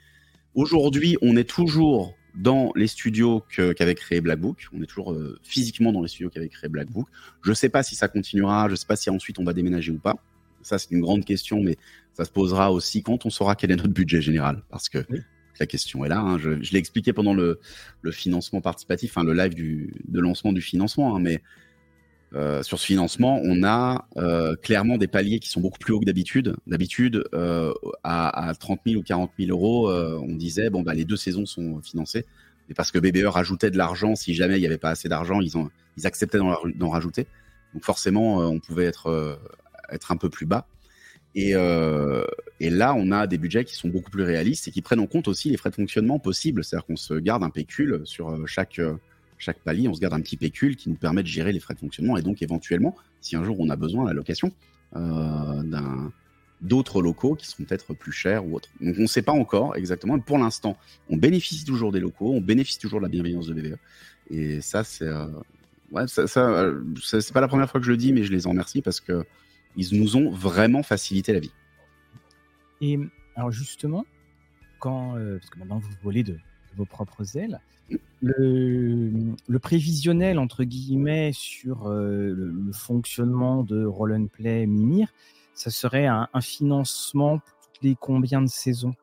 Aujourd'hui, on est toujours dans les studios qu'avait créé Black Book. On est toujours physiquement dans les studios qu'avait créé Black Book. Je ne sais pas si ça continuera, je ne sais pas si ensuite on va déménager ou pas. Ça, c'est une grande question, mais ça se posera aussi quand on saura quel est notre budget général. Parce que la question est là. Hein. Je, l'ai expliqué pendant le, financement participatif, le live du, de lancement du financement, hein, mais euh, sur ce financement, on a euh, clairement des paliers qui sont beaucoup plus hauts que d'habitude. D'habitude, euh, à, 30 000 ou 40 000 euros, on disait bon bah les deux saisons sont financées, mais parce que BBE rajoutait de l'argent, si jamais il n'y avait pas assez d'argent, ils, acceptaient d'en rajouter. Donc forcément, on pouvait être un peu plus bas. Euh, et, là, on a des budgets qui sont beaucoup plus réalistes et qui prennent en compte aussi les frais de fonctionnement possibles. C'est-à-dire qu'on se garde un pécule sur euh, chaque, euh, chaque palier, on se garde un petit pécule qui nous permet de gérer les frais de fonctionnement et donc éventuellement, si un jour on a besoin, la location d'un d'autres locaux qui seront peut-être plus chers ou autres. Donc on ne sait pas encore exactement. Pour l'instant, on bénéficie toujours des locaux, on bénéficie toujours de la bienveillance de BVE. Et ça, c'est ouais, ça c'est pas la première fois que je le dis, mais je les en remercie parce que ils nous ont vraiment facilité la vie. Et alors justement, quand, euh, parce que maintenant vous volez de, vos propres ailes, le, prévisionnel entre guillemets sur euh, le, fonctionnement de Roll and Play Mimir, ça serait un, financement pour toutes les combien de saisons?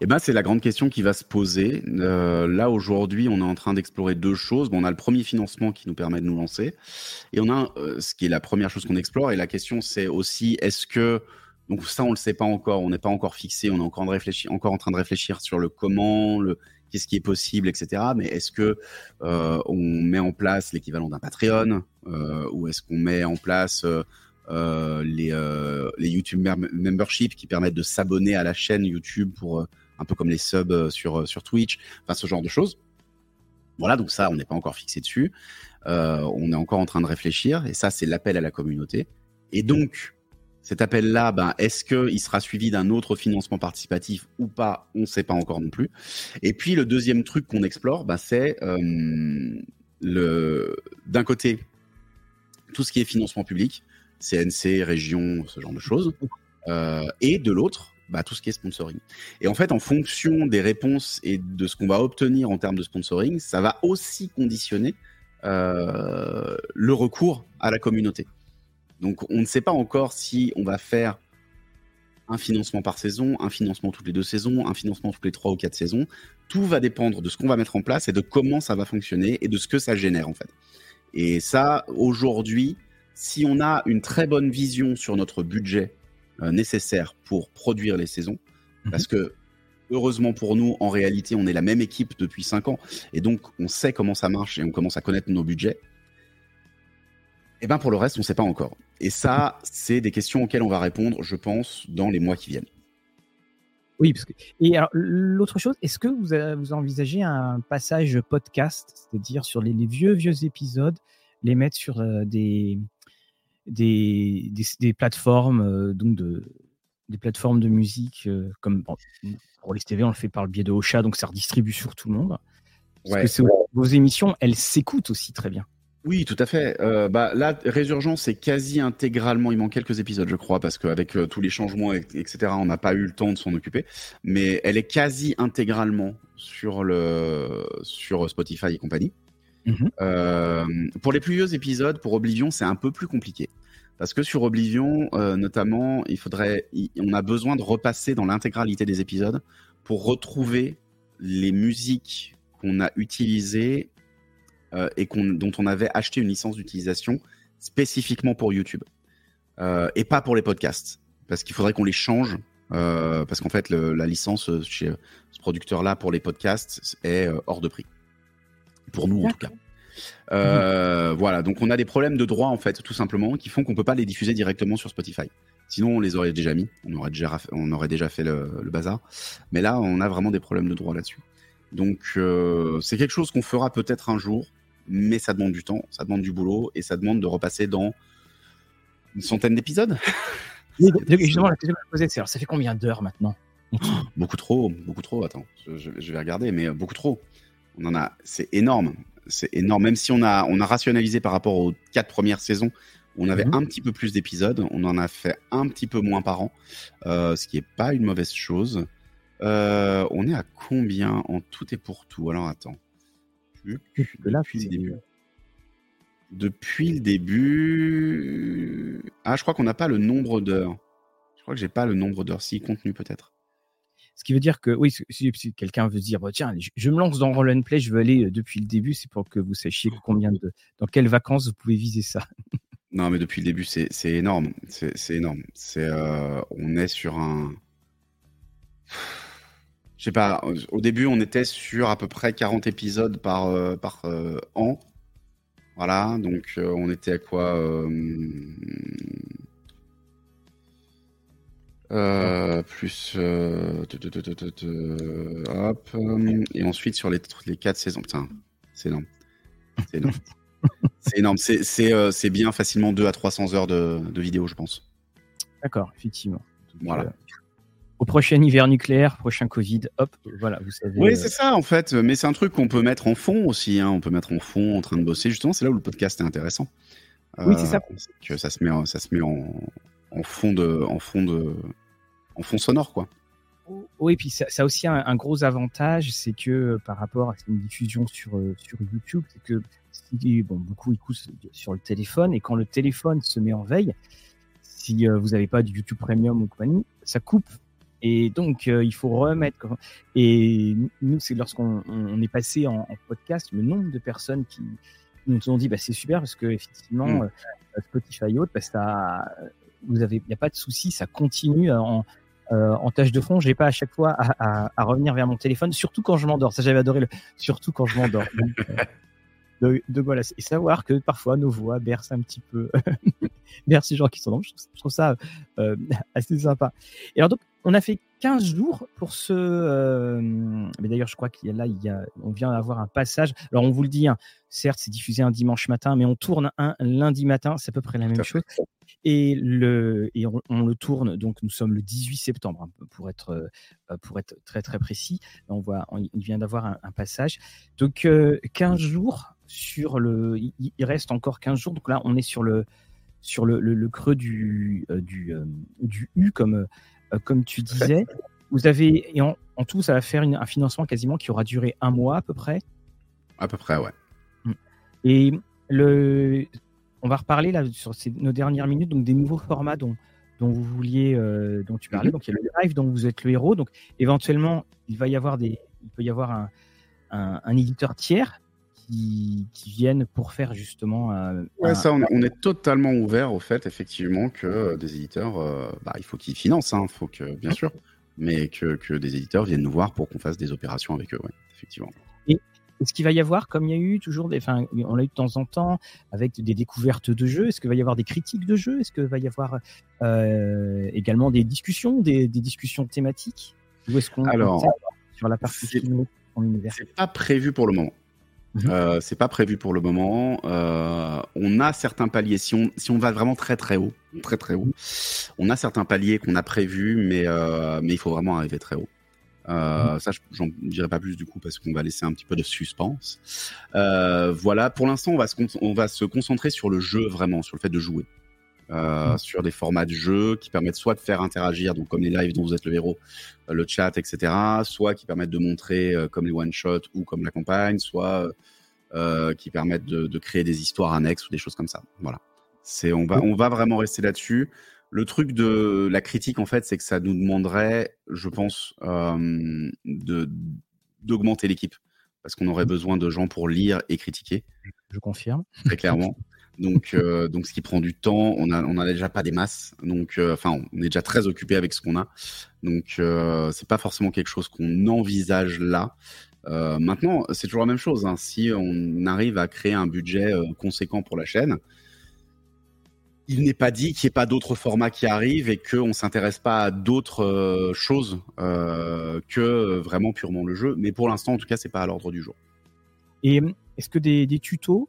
Eh ben, c'est la grande question qui va se poser. Euh, là, aujourd'hui, on est en train d'explorer deux choses. Bon, on a le premier financement qui nous permet de nous lancer. Et on a euh, ce qui est la première chose qu'on explore. Et la question, c'est aussi, est-ce que... Donc ça, on ne le sait pas encore. On n'est pas encore fixé. On est encore, en train de réfléchir sur le comment, qu'est-ce qui est possible, etc. Mais est-ce que euh, on met en place l'équivalent d'un Patreon ou est-ce qu'on met en place les, euh, les YouTube membership qui permettent de s'abonner à la chaîne YouTube pour euh, un peu comme les subs sur, sur Twitch, enfin ce genre de choses. Voilà, donc ça, on n'est pas encore fixé dessus. on est encore en train de réfléchir, et ça, c'est l'appel à la communauté. Et donc, cet appel-là, ben, est-ce qu'il sera suivi d'un autre financement participatif ou pas On ne sait pas encore non plus. Et puis, le deuxième truc qu'on explore, ben, c'est le d'un côté tout ce qui est financement public. CNC, région, ce genre de choses. Euh, et de l'autre, bah, tout ce qui est sponsoring. Et en fait, en fonction des réponses et de ce qu'on va obtenir en termes de sponsoring, ça va aussi conditionner euh, le recours à la communauté. Donc, on ne sait pas encore si on va faire un financement par saison, un financement toutes les deux saisons, un financement toutes les trois ou quatre saisons. Tout va dépendre de ce qu'on va mettre en place et de comment ça va fonctionner et de ce que ça génère en fait. Et ça, aujourd'hui, si on a une très bonne vision sur notre budget euh, nécessaire pour produire les saisons, mhm. parce que heureusement pour nous, en réalité, on est la même équipe depuis 5 ans, et donc on sait comment ça marche et on commence à connaître nos budgets. Et eh ben pour le reste, on ne sait pas encore. Et ça, c'est des questions auxquelles on va répondre, je pense, dans les mois qui viennent. Oui, parce que et alors l'autre chose, est-ce que vous, vous envisagez un passage podcast, c'est-à-dire sur les, vieux vieux épisodes, les mettre sur euh, des, des, des, plateformes euh, donc de des plateformes de musique euh, comme pour les TV, on le fait par le biais de Ocha, donc ça redistribue sur tout le monde. Parce que vos émissions, elles s'écoutent aussi très bien. Oui, tout à fait. Euh, bah, là, Résurgence, c'est quasi intégralement. Il manque quelques épisodes, je crois, parce qu'avec euh, tous les changements, etc., on n'a pas eu le temps de s'en occuper. Mais elle est quasi intégralement sur le sur Spotify et compagnie. Mhm. Euh, pour les plus vieux épisodes, pour Oblivion, c'est un peu plus compliqué. Parce que sur Oblivion, notamment, il faudrait, on a besoin de repasser dans l'intégralité des épisodes pour retrouver les musiques qu'on a utilisées euh, et dont on avait acheté une licence d'utilisation spécifiquement pour YouTube euh, et pas pour les podcasts parce qu'il faudrait qu'on les change euh, parce qu'en fait la licence chez ce producteur là pour les podcasts est hors de prix pour nous en tout cas. Mhm. Voilà, donc on a des problèmes de droit en fait, tout simplement, qui font qu'on peut pas les diffuser directement sur Spotify. Sinon, on les aurait déjà mis, on aurait déjà, on aurait déjà fait le, le bazar. Mais là, on a vraiment des problèmes de droit là-dessus. Donc, c'est quelque chose qu'on fera peut-être un jour mais ça demande du temps, ça demande du boulot et ça demande de repasser dans une centaine d'épisodes. justement, la question que je posais, c'est alors ça fait combien d'heures maintenant? Beaucoup trop, beaucoup trop. Attends, je, vais regarder, mais beaucoup trop. On en a, c'est énorme, c'est énorme. Même si on a, on a rationalisé par rapport aux quatre premières saisons, on avait mhm. un petit peu plus d'épisodes, on en a fait un petit peu moins par an, euh, ce qui est pas une mauvaise chose. Euh, on est à combien en tout et pour tout? Alors attends depuis le début. Depuis le début. Ah, je crois qu'on n'a pas le nombre d'heures. Je crois que j'ai pas le nombre d'heures. Si, contenu peut-être. Ce qui veut dire que, oui, si, quelqu'un veut dire, bah, tiens, je, me lance dans Roll and Play, je veux aller euh, depuis le début, c'est pour que vous sachiez combien de, dans quelles vacances vous pouvez viser ça. non, mais depuis le début, c'est énorme. C'est énorme. C'est, euh, on est sur un je sais pas, au début, on était sur à peu près 40 épisodes par, euh, par euh, an. Voilà, donc on était à quoi Plus. hop. et ensuite, sur les, les 4 saisons. Putain, c'est énorme. C'est énorme. c'est énorme. C'est bien facilement 2 à 300 heures de, de vidéo, je pense. D'accord, effectivement. Voilà au prochain hiver nucléaire, prochain Covid, hop, voilà, vous savez. Oui, euh, c'est ça en fait, mais c'est un truc qu'on peut mettre en fond aussi. Hein. On peut mettre en fond en train de bosser. Justement, c'est là où le podcast est intéressant. Oui, c'est ça. Euh, que ça se met, ça se met en, en, fond de, en fond de, en fond sonore, quoi. Oui, puis ça, ça a aussi un, gros avantage, c'est que euh, par rapport à une diffusion sur, sur YouTube, c'est que bon, beaucoup écoutent sur le téléphone et quand le téléphone se met en veille, si vous n'avez pas du YouTube Premium ou compagnie, ça coupe et donc, euh, il faut remettre. Et nous, c'est lorsqu'on on est passé en, podcast, le nombre de personnes qui nous ont dit, bah, c'est super parce que effectivement, mm. euh, Spotify et autres, bah, ça, vous avez, il n'y a pas de souci, ça continue en, euh, en tâche de fond. Je n'ai pas à chaque fois à, à, à, revenir vers mon téléphone, surtout quand je m'endors. Ça, j'avais adoré le, surtout quand je m'endors. de, de, voilà, et savoir que parfois nos voix bercent un petit peu, bercent les gens qui sont dans. Je trouve, je trouve ça euh, assez sympa. Et alors donc, on a fait 15 jours pour ce. Euh, mais d'ailleurs, je crois qu'il y a là, il y a, on vient d'avoir un passage. Alors, on vous le dit, hein, certes, c'est diffusé un dimanche matin, mais on tourne un lundi matin, c'est à peu près la même chose. Et, le, et on, le tourne, donc nous sommes le 18 septembre, hein, pour, être, euh, pour être très très précis. On voit, il vient d'avoir un, passage. Donc, 15 euh, jours sur le. Il, reste encore 15 jours, donc là, on est sur le, sur le, le, creux du, du, du U, comme euh, comme tu disais. Vous avez, et en, tout, ça va faire un financement quasiment qui aura duré un mois à peu près. À peu près, ouais. Mm. Et le, on va reparler là sur nos dernières minutes, donc des nouveaux formats dont, dont vous vouliez, euh, dont tu parlais. Mm-hmm. Donc il y a le live dont vous êtes le héros. Donc éventuellement, il va y avoir des, il peut y avoir un, un éditeur tiers qui, viennent pour faire justement. Euh, ouais, ça, on, est totalement ouvert au fait, effectivement, que euh, des éditeurs, euh, bah, il faut qu'ils financent, hein, faut que, bien sûr. mais que, que, des éditeurs viennent nous voir pour qu'on fasse des opérations avec eux, ouais, effectivement. Est-ce qu'il va y avoir, comme il y a eu toujours des, enfin, on l'a eu de temps en temps avec des découvertes de jeux, est-ce qu'il va y avoir des critiques de jeux, est-ce qu'il va y avoir euh, également des discussions, des, des, discussions thématiques, ou est-ce qu'on alors sur la partie C'est pas prévu pour le moment. Mhm. Euh, c'est pas prévu pour le moment. Euh, on a certains paliers. Si on, si on va vraiment très très haut, très très haut, on a certains paliers qu'on a prévus, mais, euh, mais il faut vraiment arriver très haut. Euh. Ça, j'en dirai pas plus du coup parce qu'on va laisser un petit peu de suspense. Euh, voilà, pour l'instant, on va se on va se concentrer sur le jeu vraiment, sur le fait de jouer. Euh, mmh. sur des formats de jeu qui permettent soit de faire interagir, donc comme les lives dont vous êtes le héros, euh, le chat, etc., soit qui permettent de montrer comme les one-shots ou comme la campagne, soit qui permettent de, créer des histoires annexes ou des choses comme ça. Voilà. C'est, on va, on va vraiment rester là-dessus. Le truc de la critique, en fait, c'est que ça nous demanderait, je pense, de, d'augmenter l'équipe. Parce qu'on aurait besoin de gens pour lire et critiquer. Je confirme. Très clairement. Donc, euh, donc ce qui prend du temps. On a, on a déjà pas des masses. Donc, euh, enfin, on est déjà très occupé avec ce qu'on a. Donc, euh, c'est pas forcément quelque chose qu'on envisage là. Euh, maintenant, c'est toujours la même chose. Hein. Si on arrive à créer un budget conséquent pour la chaîne, il n'est pas dit qu'il n'y ait pas d'autres formats qui arrivent et qu'on ne s'intéresse pas à d'autres choses que vraiment purement le jeu. Mais pour l'instant, en tout cas, c'est pas à l'ordre du jour. Et est-ce que des, des tutos?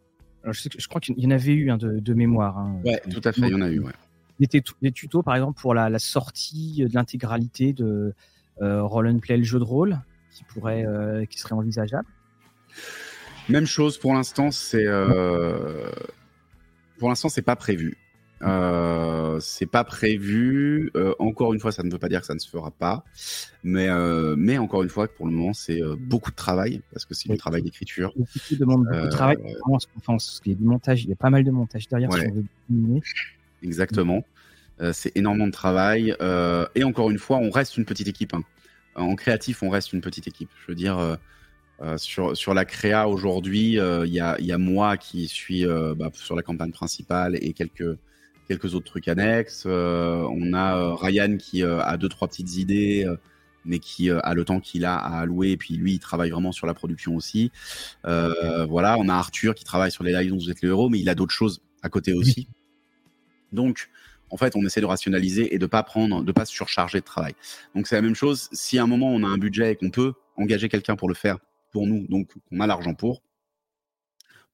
Je, crois qu'il y en avait eu un de, mémoire. Hein. Ouais, tout à fait, il y en a eu. Ouais. Des, tutos, par exemple, pour la, sortie de l'intégralité de euh, Roll and Play, le jeu de rôle, qui pourrait, euh, qui serait envisageable? Même chose pour l'instant, c'est euh, pour l'instant c'est pas prévu. Euh, c'est pas prévu. Euh, encore une fois, ça ne veut pas dire que ça ne se fera pas, mais euh, mais encore une fois, pour le moment, c'est beaucoup de travail parce que c'est du travail d'écriture. Ça demande beaucoup de travail. Comment ce qu'on y a du montage, il y a pas mal de montage derrière. Si on veut Exactement. c'est énormément de travail et encore une fois, on reste une petite équipe. Hein. En créatif, on reste une petite équipe. Je veux dire. sur, sur la créa aujourd'hui, il y, a, y a moi qui suis bah, sur la campagne principale et quelques, quelques autres trucs annexes. Euh, on a euh, Ryan qui euh, a deux trois petites idées, mais qui a le temps qu'il a à allouer. Et puis lui, il travaille vraiment sur la production aussi. voilà, on a Arthur qui travaille sur les lives dont vous êtes le héros, mais il a d'autres choses à côté aussi. Donc, en fait, on essaie de rationaliser et de pas prendre, de pas se surcharger de travail. Donc c'est la même chose. Si à un moment on a un budget et qu'on peut engager quelqu'un pour le faire pour nous, donc on a l'argent pour,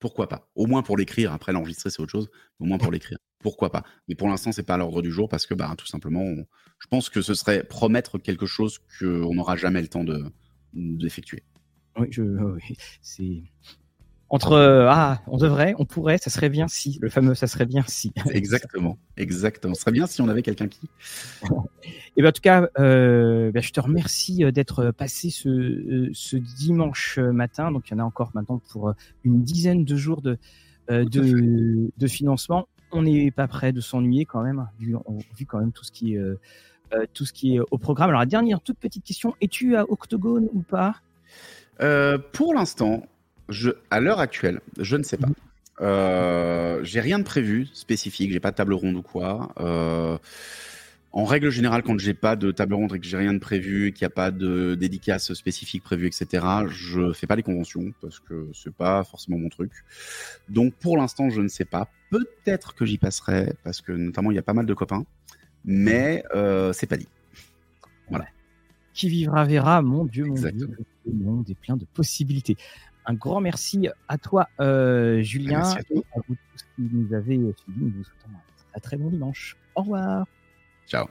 pourquoi pas? Au moins pour l'écrire. Après, l'enregistrer, c'est autre chose. Au moins pour l'écrire. Pourquoi pas Mais pour l'instant, c'est pas à l'ordre du jour parce que, bah, tout simplement, je pense que ce serait promettre quelque chose qu'on n'aura jamais le temps de d'effectuer. Oui, je, oui, c'est entre euh, ah, on devrait, on pourrait, ça serait bien si, le fameux ça serait bien si. Exactement, exactement. Ce serait bien si on avait quelqu'un qui. Et ben, en tout cas, euh, ben, je te remercie euh, d'être passé ce, ce dimanche matin. Donc il y en a encore maintenant pour une dizaine de jours de, de, de, financement. On n'est pas prêt de s'ennuyer quand même, vu, vu quand même tout ce qui est, tout ce qui est au programme. Alors la dernière toute petite question, es-tu à Octogone ou pas? Pour l'instant, à l'heure actuelle, je ne sais pas. Euh, j'ai rien de prévu spécifique, j'ai pas de table ronde ou quoi. Euh, en règle générale, quand j'ai pas de table ronde et que j'ai rien de prévu, qu'il n'y a pas de dédicace spécifique prévue, etc., je fais pas les conventions parce que c'est pas forcément mon truc. Donc pour l'instant, je ne sais pas. Peut-être que j'y passerai parce que notamment il y a pas mal de copains, mais euh, c'est pas dit. Voilà. Qui vivra verra, mon Dieu, mon Dieu, le monde est plein de possibilités. Un grand merci à toi, euh, Julien, à et à vous tous qui nous avez suivis. Nous vous souhaitons un très bon dimanche. Au revoir. Chao.